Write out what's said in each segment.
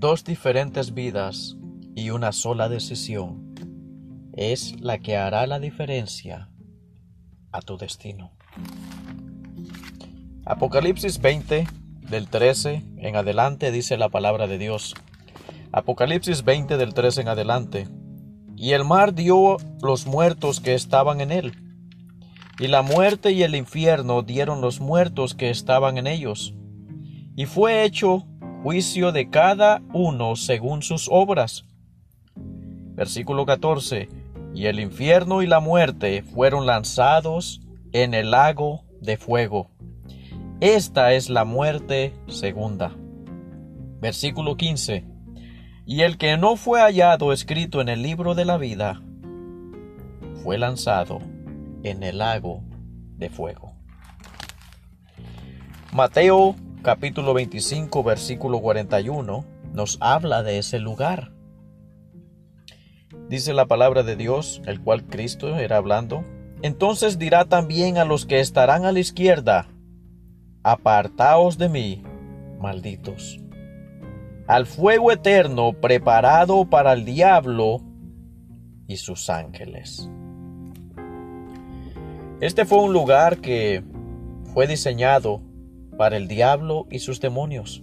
dos diferentes vidas y una sola decisión es la que hará la diferencia a tu destino. Apocalipsis 20, del 13 en adelante, dice la palabra de Dios. Apocalipsis 20, del 13 en adelante. Y el mar dio los muertos que estaban en él. Y la muerte y el infierno dieron los muertos que estaban en ellos. Y fue hecho juicio de cada uno según sus obras. Versículo 14. Y el infierno y la muerte fueron lanzados en el lago de fuego. Esta es la muerte segunda. Versículo 15. Y el que no fue hallado escrito en el libro de la vida, fue lanzado en el lago de fuego. Mateo capítulo 25 versículo 41 nos habla de ese lugar. Dice la palabra de Dios, el cual Cristo era hablando. Entonces dirá también a los que estarán a la izquierda, apartaos de mí, malditos, al fuego eterno preparado para el diablo y sus ángeles. Este fue un lugar que fue diseñado para el diablo y sus demonios.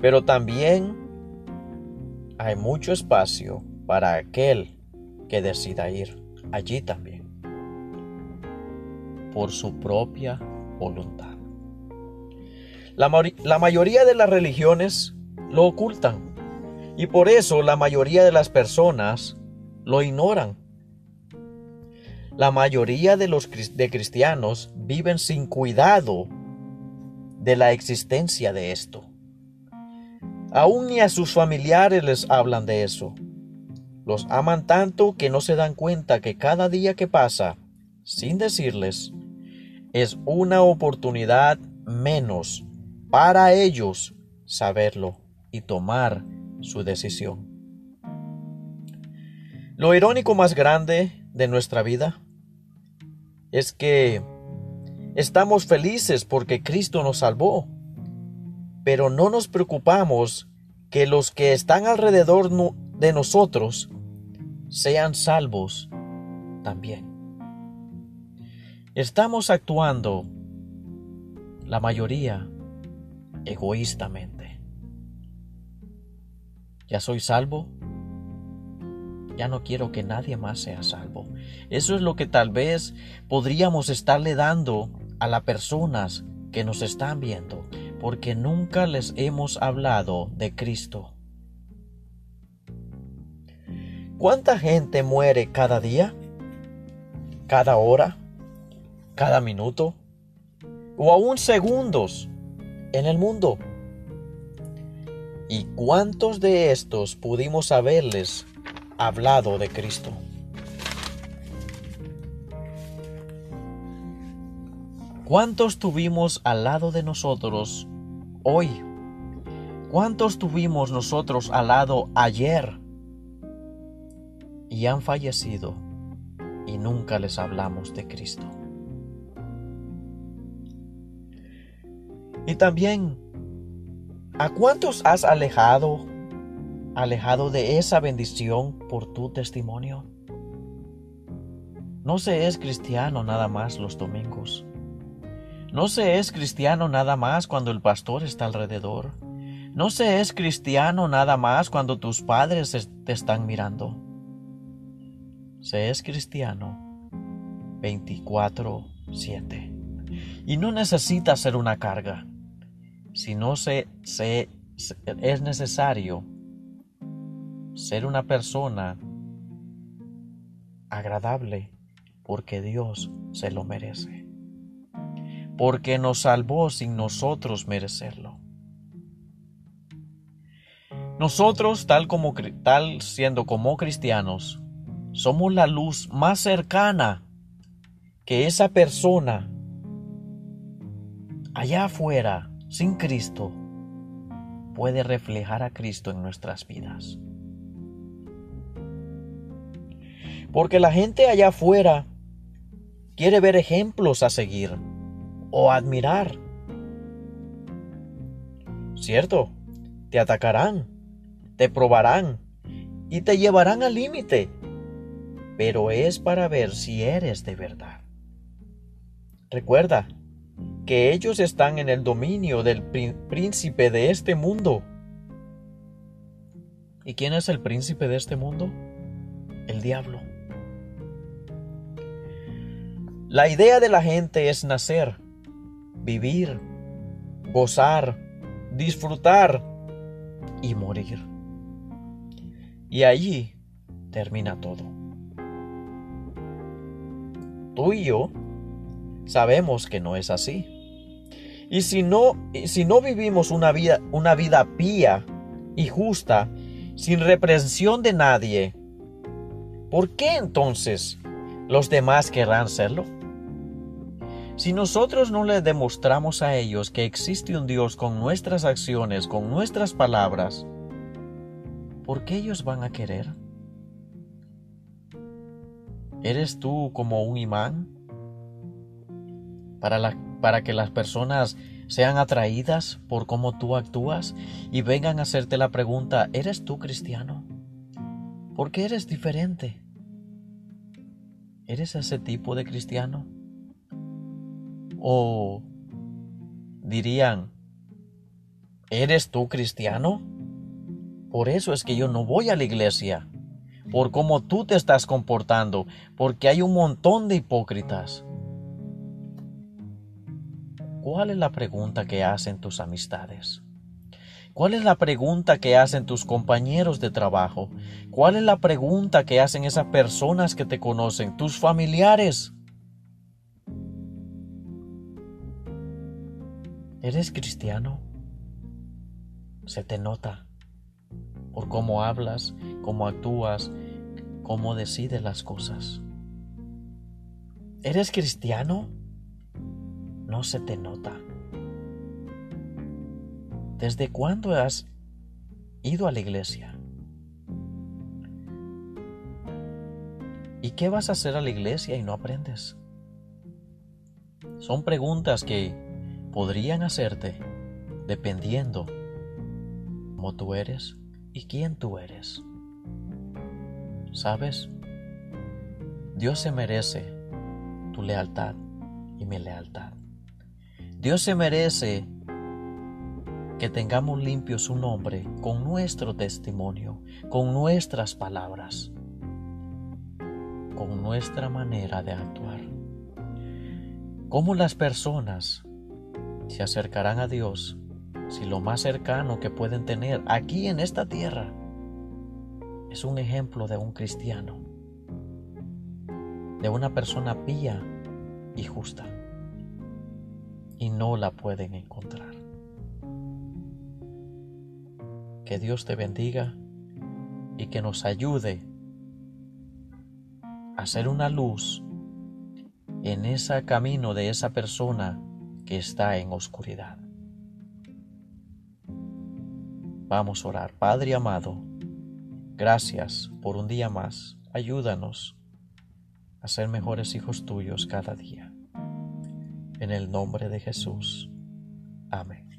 Pero también hay mucho espacio para aquel que decida ir allí también, por su propia voluntad. La, la, mayoría de las religiones lo ocultan y por eso la mayoría de las personas lo ignoran. La mayoría de los de cristianos viven sin cuidado de la existencia de esto. Aún ni a sus familiares les hablan de eso. Los aman tanto que no se dan cuenta que cada día que pasa, sin decirles, es una oportunidad menos para ellos saberlo y tomar su decisión. Lo irónico más grande de nuestra vida es que estamos felices porque Cristo nos salvó, pero no nos preocupamos que los que están alrededor de nosotros sean salvos también. Estamos actuando, la mayoría, egoístamente. ¿Ya soy salvo? Ya no quiero que nadie más sea salvo. Eso es lo que tal vez podríamos estarle dando a las personas que nos están viendo, porque nunca les hemos hablado de Cristo. ¿Cuánta gente muere cada día? ¿Cada hora? cada minuto o aún segundos en el mundo. ¿Y cuántos de estos pudimos haberles hablado de Cristo? ¿Cuántos tuvimos al lado de nosotros hoy? ¿Cuántos tuvimos nosotros al lado ayer? Y han fallecido y nunca les hablamos de Cristo. Y también, ¿a cuántos has alejado, alejado de esa bendición por tu testimonio? No se es cristiano nada más los domingos. No se es cristiano nada más cuando el pastor está alrededor. No se es cristiano nada más cuando tus padres te están mirando. Se es cristiano 24/7. Y no necesita ser una carga si no se, se, es necesario ser una persona agradable porque Dios se lo merece. Porque nos salvó sin nosotros merecerlo. Nosotros, tal como tal siendo como cristianos, somos la luz más cercana que esa persona allá afuera sin Cristo puede reflejar a Cristo en nuestras vidas. Porque la gente allá afuera quiere ver ejemplos a seguir o admirar. ¿Cierto? te atacarán, te probarán y te llevarán al límite, pero es para ver si eres de verdad. Recuerda que ellos están en el dominio del príncipe de este mundo. ¿Y quién es el príncipe de este mundo? El diablo. La idea de la gente es nacer, vivir, gozar, disfrutar y morir. Y allí termina todo. Tú y yo sabemos que no es así. Y si no, si no vivimos una vida, una vida pía y justa, sin reprensión de nadie, ¿por qué entonces los demás querrán serlo? Si nosotros no le demostramos a ellos que existe un Dios con nuestras acciones, con nuestras palabras, ¿por qué ellos van a querer? ¿Eres tú como un imán para, para que las personas sean atraídas por cómo tú actúas y vengan a hacerte la pregunta, ¿eres tú cristiano? ¿Por qué eres diferente? ¿Eres ese tipo de cristiano? O dirían, ¿eres tú cristiano? Por eso es que yo no voy a la iglesia, por cómo tú te estás comportando, porque hay un montón de hipócritas. ¿Cuál es la pregunta que hacen tus amistades? ¿Cuál es la pregunta que hacen tus compañeros de trabajo? ¿Cuál es la pregunta que hacen esas personas que te conocen, tus familiares? ¿Eres cristiano? Se te nota por cómo hablas, cómo actúas, cómo decides las cosas. ¿Eres cristiano? No se te nota. ¿Desde cuándo has ido a la iglesia? ¿Y qué vas a hacer a la iglesia y no aprendes? Son preguntas que podrían hacerte dependiendo cómo tú eres y quién tú eres. ¿Sabes? Dios se merece tu lealtad y mi lealtad. Dios se merece que tengamos limpio su nombre con nuestro testimonio, con nuestras palabras, con nuestra manera de actuar. Como las personas se acercarán a Dios si lo más cercano que pueden tener aquí en esta tierra es un ejemplo de un cristiano, de una persona pía y justa, y no la pueden encontrar. Que Dios te bendiga y que nos ayude a ser una luz en ese camino de esa persona está en oscuridad. Vamos a orar. Padre amado, gracias por un día más. Ayúdanos a ser mejores hijos tuyos cada día. En el nombre de Jesús. Amén.